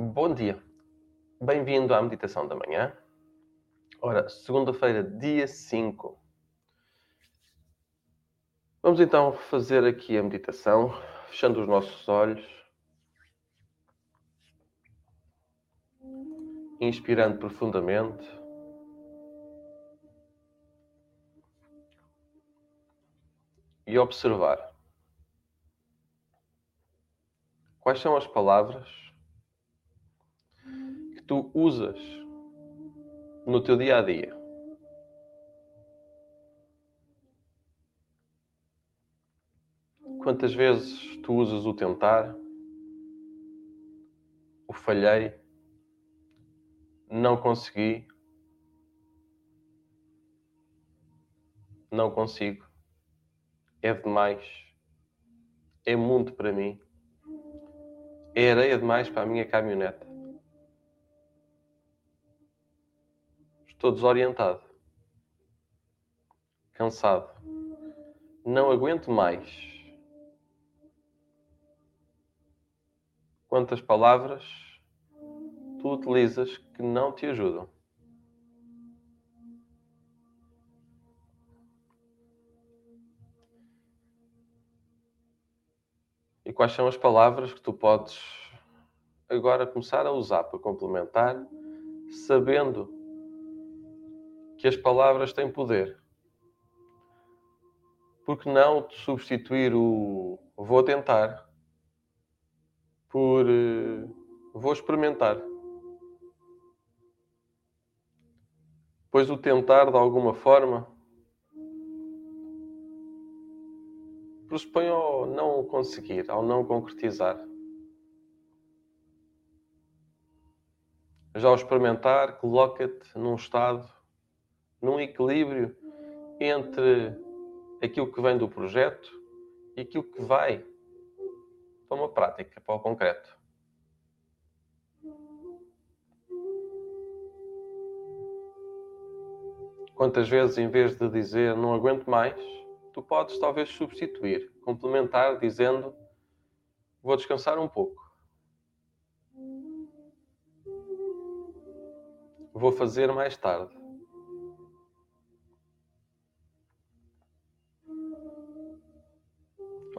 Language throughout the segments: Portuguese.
Bom dia, bem-vindo à meditação da manhã. Ora, segunda-feira, dia 5. Vamos então fazer aqui a meditação, fechando os nossos olhos, inspirando profundamente. E observar quais são as palavras tu usas no teu dia a dia. Quantas vezes tu usas o tentar, o falhei, não consegui, não consigo, é demais, é muito para mim, é areia demais para a minha caminhonete. Estou desorientado. Cansado. Não aguento mais. Quantas palavras tu utilizas que não te ajudam? E quais são as palavras que tu podes agora começar a usar para complementar, sabendo que as palavras têm poder. Por que não substituir o vou tentar por uh, vou experimentar? Pois o tentar, de alguma forma, pressupõe ao não conseguir, ao não concretizar. Já o experimentar coloca-te num estado num equilíbrio entre aquilo que vem do projeto e aquilo que vai para uma prática, para o concreto. Quantas vezes, em vez de dizer não aguento mais, tu podes talvez substituir, complementar, dizendo vou descansar um pouco. Vou fazer mais tarde.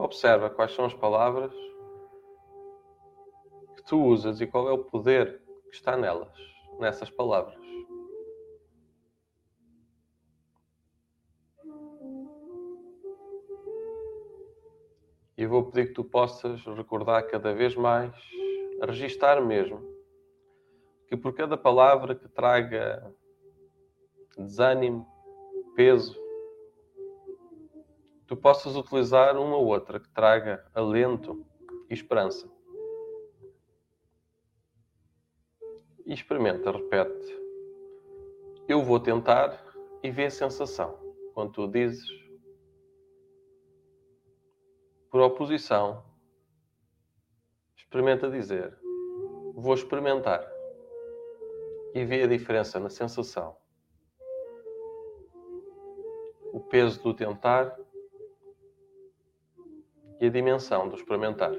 Observa quais são as palavras que tu usas e qual é o poder que está nelas, nessas palavras. E vou pedir que tu possas recordar cada vez mais, registar mesmo, que por cada palavra que traga desânimo, peso, tu possas utilizar uma ou outra que traga alento e esperança. E experimenta, repete. Eu vou tentar e vê a sensação. Quando tu dizes, por oposição, experimenta dizer, vou experimentar e vê a diferença na sensação. O peso do tentar e a dimensão do experimentar.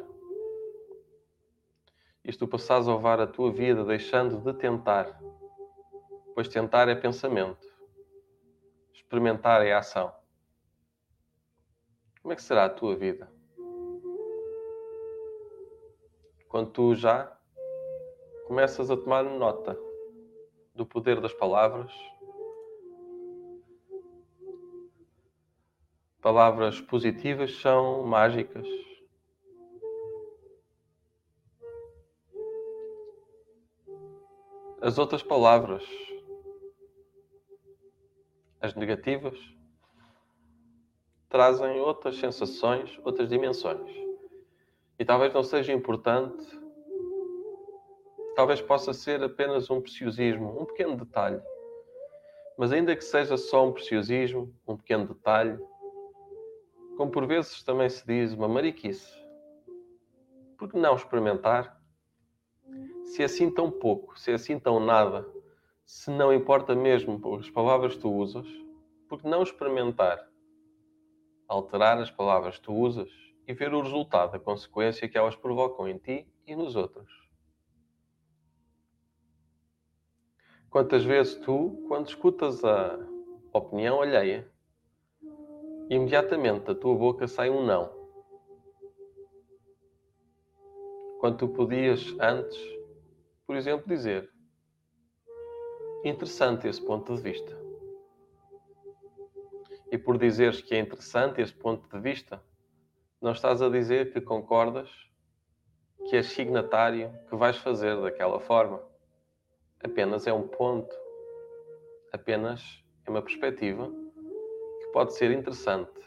Isto passares a levar a tua vida deixando de tentar, pois tentar é pensamento, experimentar é ação. Como é que será a tua vida? Quando tu já começas a tomar nota do poder das palavras, Palavras positivas são mágicas. As outras palavras, as negativas, trazem outras sensações, outras dimensões. E talvez não seja importante, talvez possa ser apenas um preciosismo, um pequeno detalhe. Mas ainda que seja só um preciosismo, um pequeno detalhe, como por vezes também se diz, uma mariquice. Por que não experimentar? Se é assim tão pouco, se é assim tão nada, se não importa mesmo as palavras que tu usas, por que não experimentar? Alterar as palavras que tu usas e ver o resultado, a consequência que elas provocam em ti e nos outros. Quantas vezes tu, quando escutas a opinião alheia, imediatamente da tua boca sai um não. Quando tu podias antes, por exemplo, dizer interessante esse ponto de vista. E por dizeres que é interessante esse ponto de vista, não estás a dizer que concordas, que és signatário, que vais fazer daquela forma. Apenas é um ponto, apenas é uma perspectiva pode ser interessante.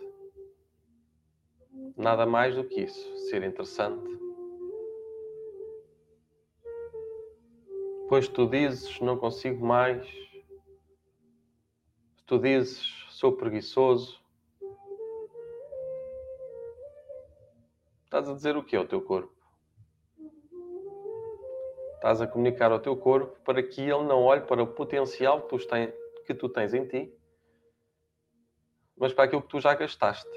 Nada mais do que isso, ser interessante. Pois tu dizes não consigo mais, tu dizes sou preguiçoso, estás a dizer o que ao teu corpo? Estás a comunicar ao teu corpo para que ele não olhe para o potencial que tu tens em ti mas para aquilo que tu já gastaste.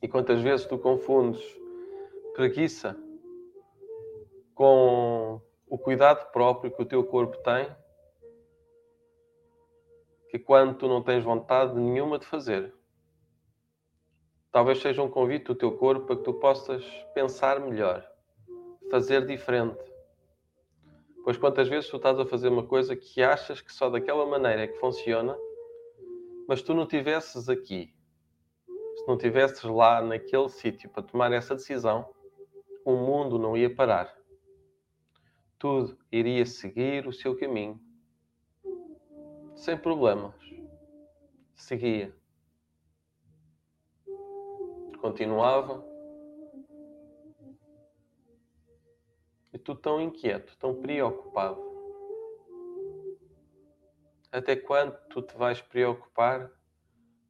E quantas vezes tu confundes preguiça com o cuidado próprio que o teu corpo tem, que quando tu não tens vontade nenhuma de fazer, talvez seja um convite do teu corpo para que tu possas pensar melhor, fazer diferente. Pois quantas vezes tu estás a fazer uma coisa que achas que só daquela maneira é que funciona mas tu não estivesses aqui, se não estivesses lá naquele sítio para tomar essa decisão, o mundo não ia parar. Tudo iria seguir o seu caminho, sem problemas. Seguia. Continuava. E tu tão inquieto, tão preocupado. Até quando tu te vais preocupar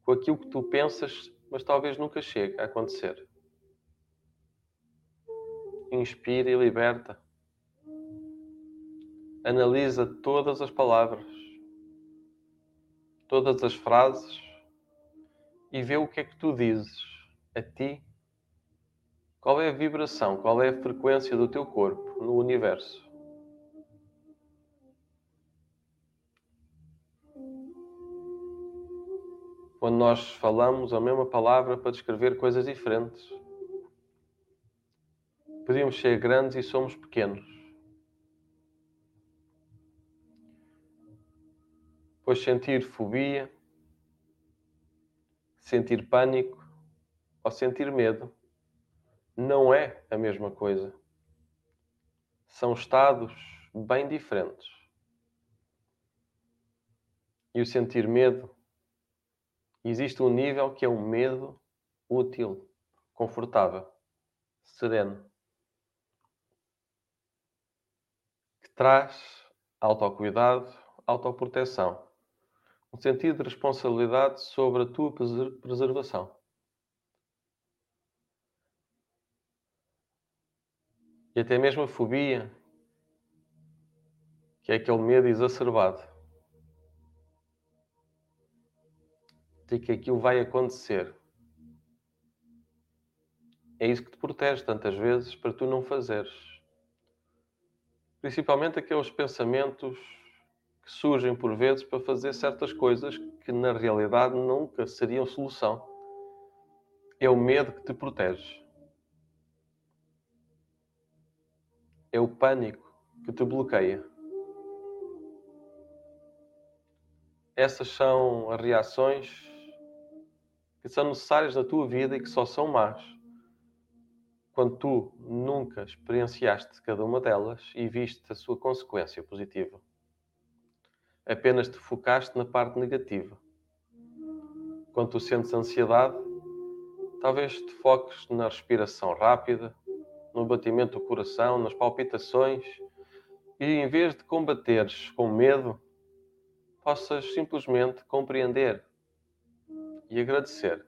com aquilo que tu pensas, mas talvez nunca chegue a acontecer? Inspira e liberta. Analisa todas as palavras, todas as frases e vê o que é que tu dizes a ti. Qual é a vibração, qual é a frequência do teu corpo no universo? Quando nós falamos a mesma palavra para descrever coisas diferentes. Podíamos ser grandes e somos pequenos. Pois sentir fobia, sentir pânico ou sentir medo não é a mesma coisa. São estados bem diferentes. E o sentir medo existe um nível que é um medo útil, confortável, sereno, que traz autocuidado, autoproteção, um sentido de responsabilidade sobre a tua preservação. E até mesmo a fobia, que é aquele medo exacerbado. De que aquilo vai acontecer. É isso que te protege tantas vezes para tu não fazeres. Principalmente aqueles pensamentos que surgem por vezes para fazer certas coisas que na realidade nunca seriam solução. É o medo que te protege. É o pânico que te bloqueia. Essas são as reações que são necessárias na tua vida e que só são más quando tu nunca experienciaste cada uma delas e viste a sua consequência positiva. Apenas te focaste na parte negativa. Quando tu sentes ansiedade, talvez te foques na respiração rápida, no batimento do coração, nas palpitações, e em vez de combateres com medo, possas simplesmente compreender e agradecer,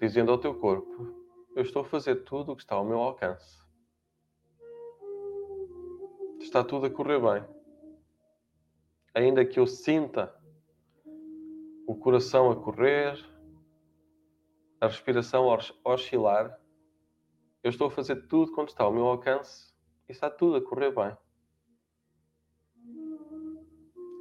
dizendo ao teu corpo: Eu estou a fazer tudo o que está ao meu alcance. Está tudo a correr bem. Ainda que eu sinta o coração a correr, a respiração a oscilar, eu estou a fazer tudo quando está ao meu alcance e está tudo a correr bem.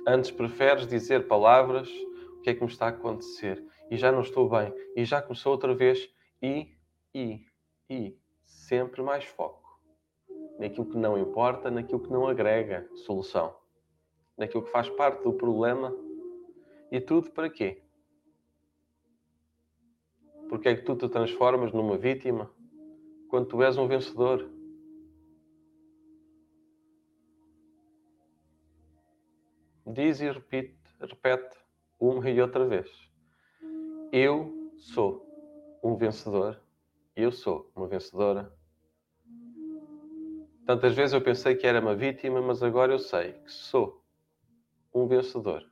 Antes preferes dizer palavras, o que é que me está a acontecer? E já não estou bem. E já começou outra vez. E, e, e. Sempre mais foco. Naquilo que não importa, naquilo que não agrega solução. Naquilo que faz parte do problema. E tudo para quê? Porque é que tu te transformas numa vítima quando tu és um vencedor? Diz e repete, repete uma e outra vez. Eu sou um vencedor. Eu sou uma vencedora. Tantas vezes eu pensei que era uma vítima, mas agora eu sei que sou um vencedor.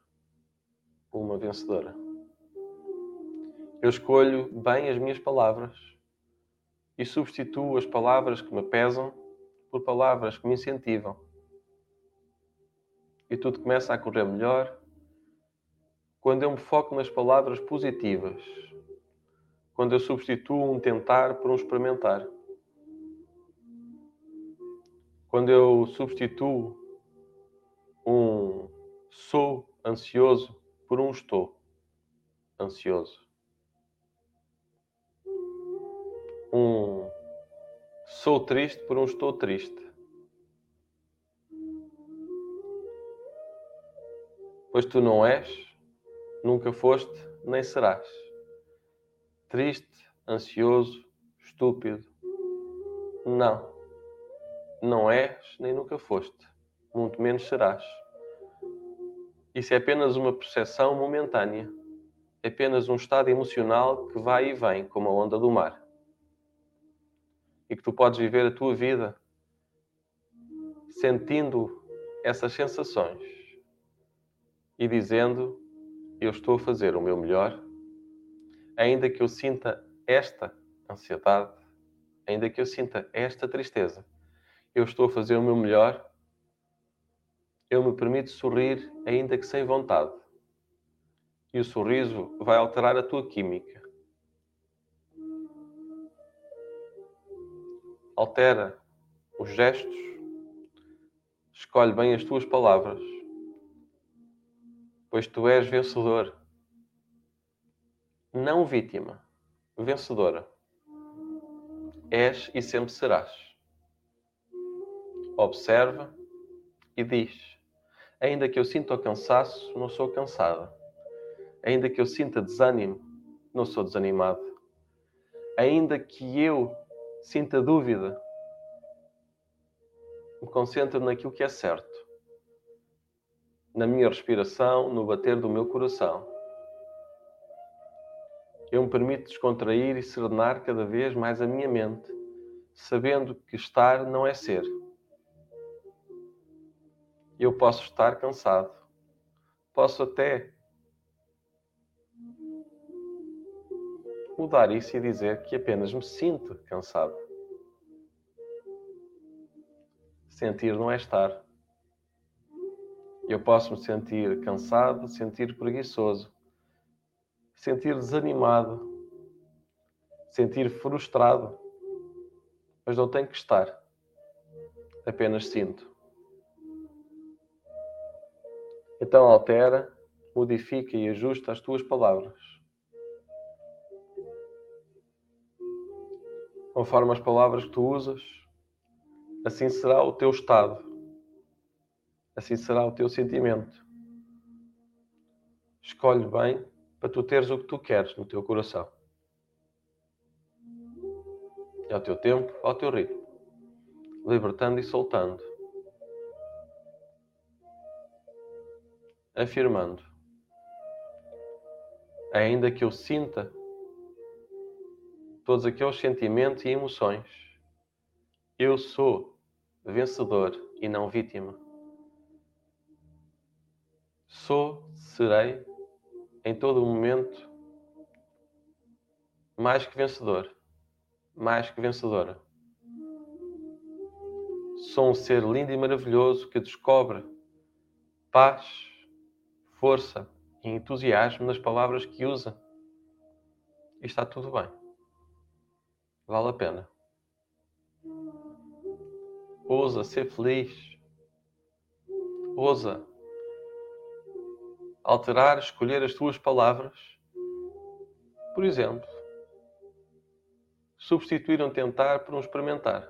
Uma vencedora. Eu escolho bem as minhas palavras e substituo as palavras que me pesam por palavras que me incentivam e tudo começa a correr melhor quando eu me foco nas palavras positivas, quando eu substituo um tentar por um experimentar, quando eu substituo um sou ansioso por um estou ansioso, um sou triste por um estou triste. pois tu não és, nunca foste, nem serás. Triste, ansioso, estúpido. Não. Não és, nem nunca foste. Muito menos serás. Isso é apenas uma percepção momentânea. É apenas um estado emocional que vai e vem, como a onda do mar. E que tu podes viver a tua vida sentindo essas sensações e dizendo: Eu estou a fazer o meu melhor, ainda que eu sinta esta ansiedade, ainda que eu sinta esta tristeza, eu estou a fazer o meu melhor. Eu me permito sorrir, ainda que sem vontade. E o sorriso vai alterar a tua química. Altera os gestos, escolhe bem as tuas palavras pois tu és vencedor. Não vítima, vencedora. És e sempre serás. Observa e diz: ainda que eu sinta o cansaço, não sou cansada. Ainda que eu sinta desânimo, não sou desanimado. Ainda que eu sinta dúvida, me concentro naquilo que é certo na minha respiração, no bater do meu coração. Eu me permito descontrair e serenar cada vez mais a minha mente, sabendo que estar não é ser. Eu posso estar cansado, posso até mudar isso e dizer que apenas me sinto cansado. Sentir não é estar. Eu posso me sentir cansado, sentir preguiçoso, sentir desanimado, sentir frustrado, mas não tenho que estar. Apenas sinto. Então altera, modifica e ajusta as tuas palavras. Conforme as palavras que tu usas, assim será o teu estado assim será o teu sentimento. Escolhe bem para tu teres o que tu queres no teu coração. É ao teu tempo, ao teu ritmo. Libertando e soltando. Afirmando. Ainda que eu sinta todos aqueles sentimentos e emoções, eu sou vencedor e não vítima. Sou, serei, em todo o momento, mais que vencedor, mais que vencedora. Sou um ser lindo e maravilhoso que descobre paz, força e entusiasmo nas palavras que usa. E está tudo bem. Vale a pena. Ousa ser feliz. Ousa alterar, escolher as tuas palavras. Por exemplo, substituir um tentar por um experimentar.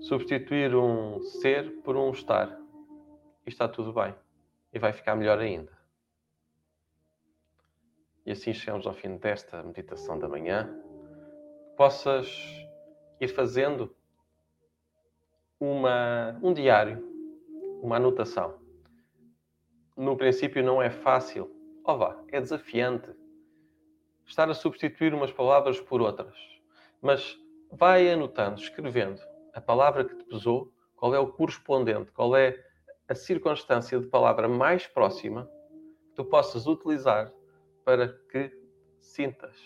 Substituir um ser por um estar. E está tudo bem. E vai ficar melhor ainda. E assim chegamos ao fim desta meditação da manhã. Possas ir fazendo uma, um diário, uma anotação. No princípio não é fácil, oh vá, é desafiante estar a substituir umas palavras por outras. Mas vai anotando, escrevendo a palavra que te pesou, qual é o correspondente, qual é a circunstância de palavra mais próxima que tu possas utilizar para que sintas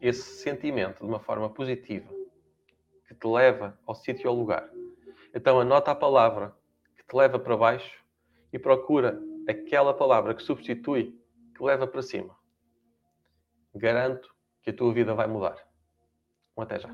esse sentimento de uma forma positiva que te leva ao sítio ao lugar. Então anota a palavra que te leva para baixo e procura aquela palavra que substitui, que leva para cima. Garanto que a tua vida vai mudar. Até já.